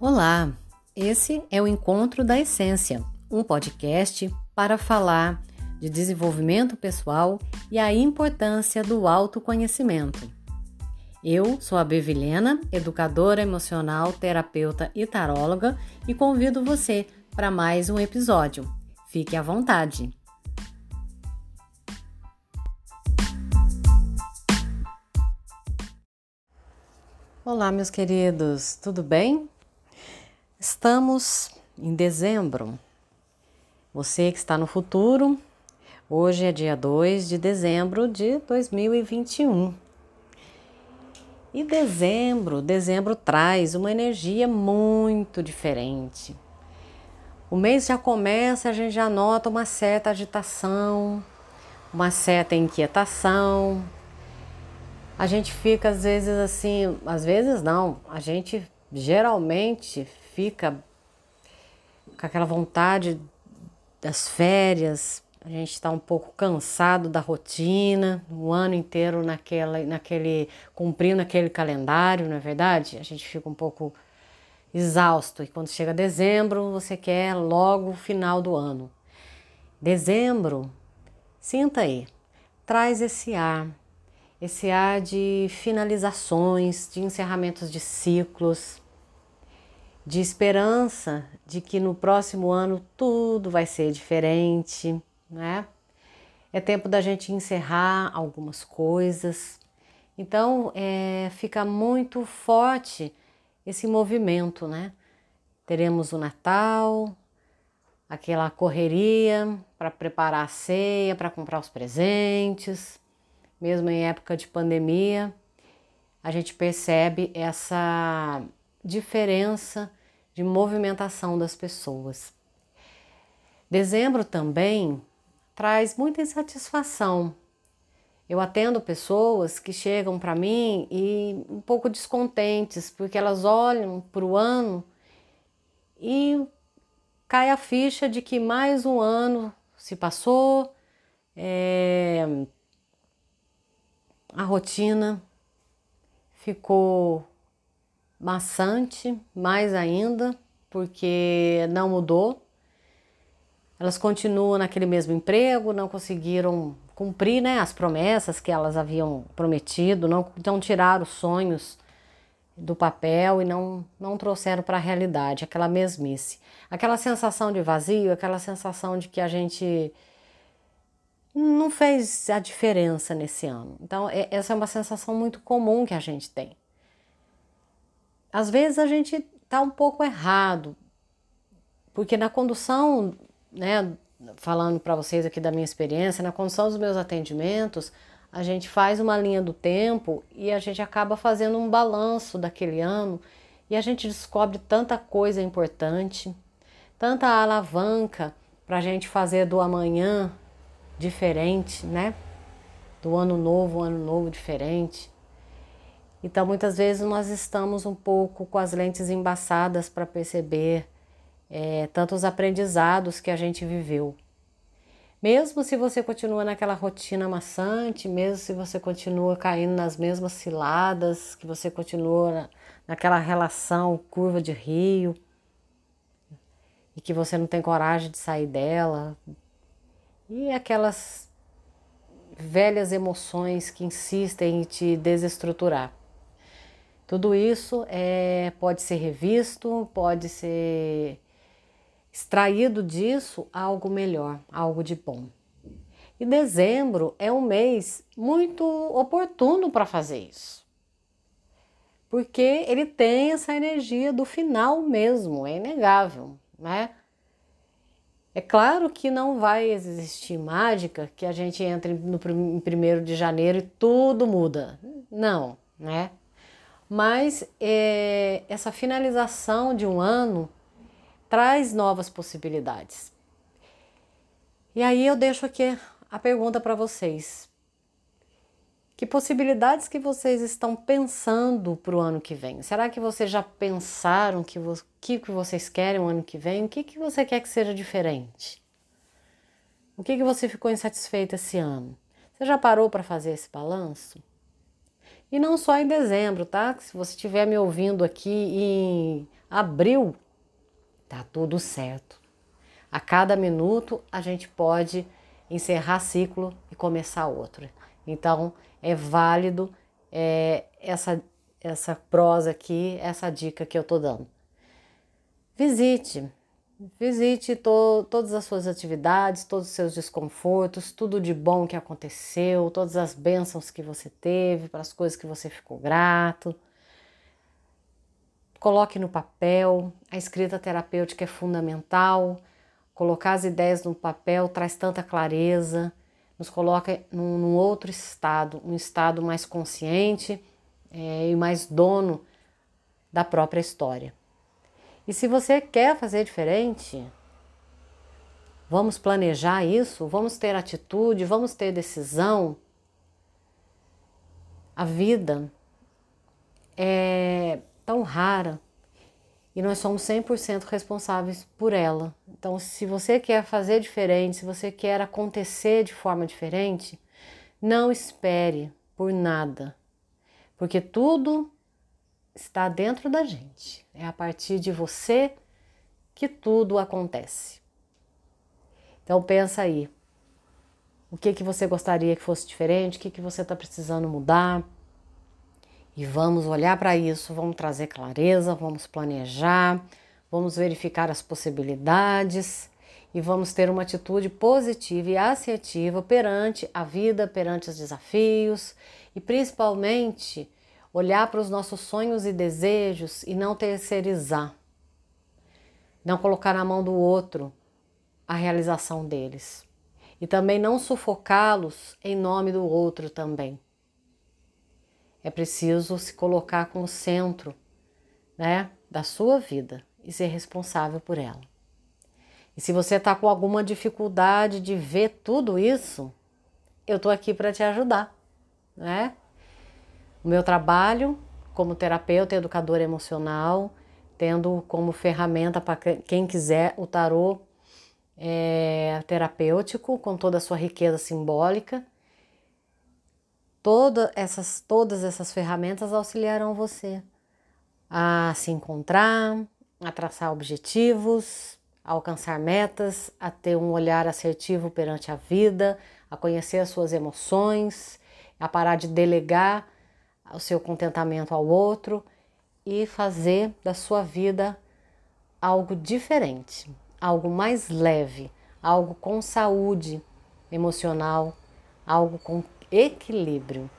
Olá, esse é o Encontro da Essência, um podcast para falar de desenvolvimento pessoal e a importância do autoconhecimento. Eu sou a Bevilena, educadora emocional, terapeuta e taróloga, e convido você para mais um episódio. Fique à vontade. Olá, meus queridos, tudo bem? Estamos em dezembro. Você que está no futuro, hoje é dia 2 de dezembro de 2021. E dezembro, dezembro traz uma energia muito diferente. O mês já começa, a gente já nota uma certa agitação, uma certa inquietação. A gente fica às vezes assim, às vezes não, a gente geralmente fica com aquela vontade das férias, a gente está um pouco cansado da rotina, o ano inteiro naquela, naquele cumprindo aquele calendário, não é verdade? A gente fica um pouco exausto e quando chega dezembro você quer logo o final do ano. Dezembro, sinta aí, traz esse ar, esse ar de finalizações, de encerramentos de ciclos de esperança de que no próximo ano tudo vai ser diferente, né? É tempo da gente encerrar algumas coisas. Então, é, fica muito forte esse movimento, né? Teremos o Natal, aquela correria para preparar a ceia, para comprar os presentes, mesmo em época de pandemia, a gente percebe essa diferença de movimentação das pessoas. Dezembro também traz muita insatisfação. Eu atendo pessoas que chegam para mim e um pouco descontentes, porque elas olham para o ano e cai a ficha de que mais um ano se passou, é, a rotina ficou maçante, mais ainda, porque não mudou. Elas continuam naquele mesmo emprego, não conseguiram cumprir né, as promessas que elas haviam prometido, não, não tiraram os sonhos do papel e não, não trouxeram para a realidade aquela mesmice. Aquela sensação de vazio, aquela sensação de que a gente não fez a diferença nesse ano. Então, é, essa é uma sensação muito comum que a gente tem às vezes a gente está um pouco errado, porque na condução, né, falando para vocês aqui da minha experiência, na condução dos meus atendimentos, a gente faz uma linha do tempo e a gente acaba fazendo um balanço daquele ano e a gente descobre tanta coisa importante, tanta alavanca para a gente fazer do amanhã diferente, né? Do ano novo, um ano novo diferente. Então, muitas vezes nós estamos um pouco com as lentes embaçadas para perceber é, tantos aprendizados que a gente viveu. Mesmo se você continua naquela rotina maçante, mesmo se você continua caindo nas mesmas ciladas, que você continua naquela relação curva de rio e que você não tem coragem de sair dela, e aquelas velhas emoções que insistem em te desestruturar. Tudo isso é, pode ser revisto, pode ser extraído disso algo melhor, algo de bom. E dezembro é um mês muito oportuno para fazer isso. Porque ele tem essa energia do final mesmo, é inegável, né? É claro que não vai existir mágica que a gente entre no primeiro de janeiro e tudo muda. Não, né? Mas é, essa finalização de um ano traz novas possibilidades. E aí eu deixo aqui a pergunta para vocês. Que possibilidades que vocês estão pensando para o ano que vem? Será que vocês já pensaram que o que, que vocês querem o ano que vem? O que, que você quer que seja diferente? O que, que você ficou insatisfeito esse ano? Você já parou para fazer esse balanço? E não só em dezembro, tá? Se você estiver me ouvindo aqui em abriu, tá tudo certo. A cada minuto a gente pode encerrar ciclo e começar outro. Então é válido é, essa, essa prosa aqui, essa dica que eu tô dando. Visite, visite to, todas as suas atividades, todos os seus desconfortos, tudo de bom que aconteceu, todas as bênçãos que você teve, para as coisas que você ficou grato. Coloque no papel, a escrita terapêutica é fundamental. Colocar as ideias no papel traz tanta clareza, nos coloca num, num outro estado, um estado mais consciente é, e mais dono da própria história. E se você quer fazer diferente, vamos planejar isso, vamos ter atitude, vamos ter decisão. A vida é tão rara e nós somos 100% responsáveis por ela. Então, se você quer fazer diferente, se você quer acontecer de forma diferente, não espere por nada, porque tudo está dentro da gente. É a partir de você que tudo acontece. Então pensa aí, o que que você gostaria que fosse diferente, o que que você está precisando mudar, e vamos olhar para isso, vamos trazer clareza, vamos planejar, vamos verificar as possibilidades e vamos ter uma atitude positiva e assertiva perante a vida, perante os desafios e principalmente olhar para os nossos sonhos e desejos e não terceirizar, não colocar na mão do outro a realização deles e também não sufocá-los em nome do outro também. É preciso se colocar como centro né, da sua vida e ser responsável por ela. E se você está com alguma dificuldade de ver tudo isso, eu estou aqui para te ajudar. Né? O meu trabalho como terapeuta e educadora emocional, tendo como ferramenta para quem quiser o tarô é, terapêutico, com toda a sua riqueza simbólica. Toda essas, todas essas ferramentas auxiliarão você a se encontrar, a traçar objetivos, a alcançar metas, a ter um olhar assertivo perante a vida, a conhecer as suas emoções, a parar de delegar o seu contentamento ao outro e fazer da sua vida algo diferente, algo mais leve, algo com saúde emocional, algo com equilíbrio.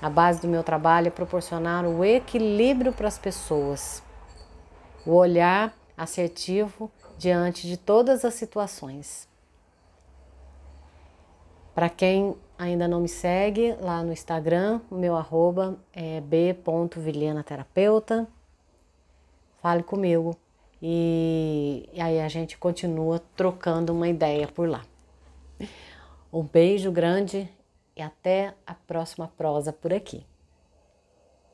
A base do meu trabalho é proporcionar o equilíbrio para as pessoas, o olhar assertivo diante de todas as situações. Para quem ainda não me segue lá no Instagram, o meu arroba é b.vilhenaterapeuta. Fale comigo e, e aí a gente continua trocando uma ideia por lá. Um beijo grande e até a próxima prosa por aqui.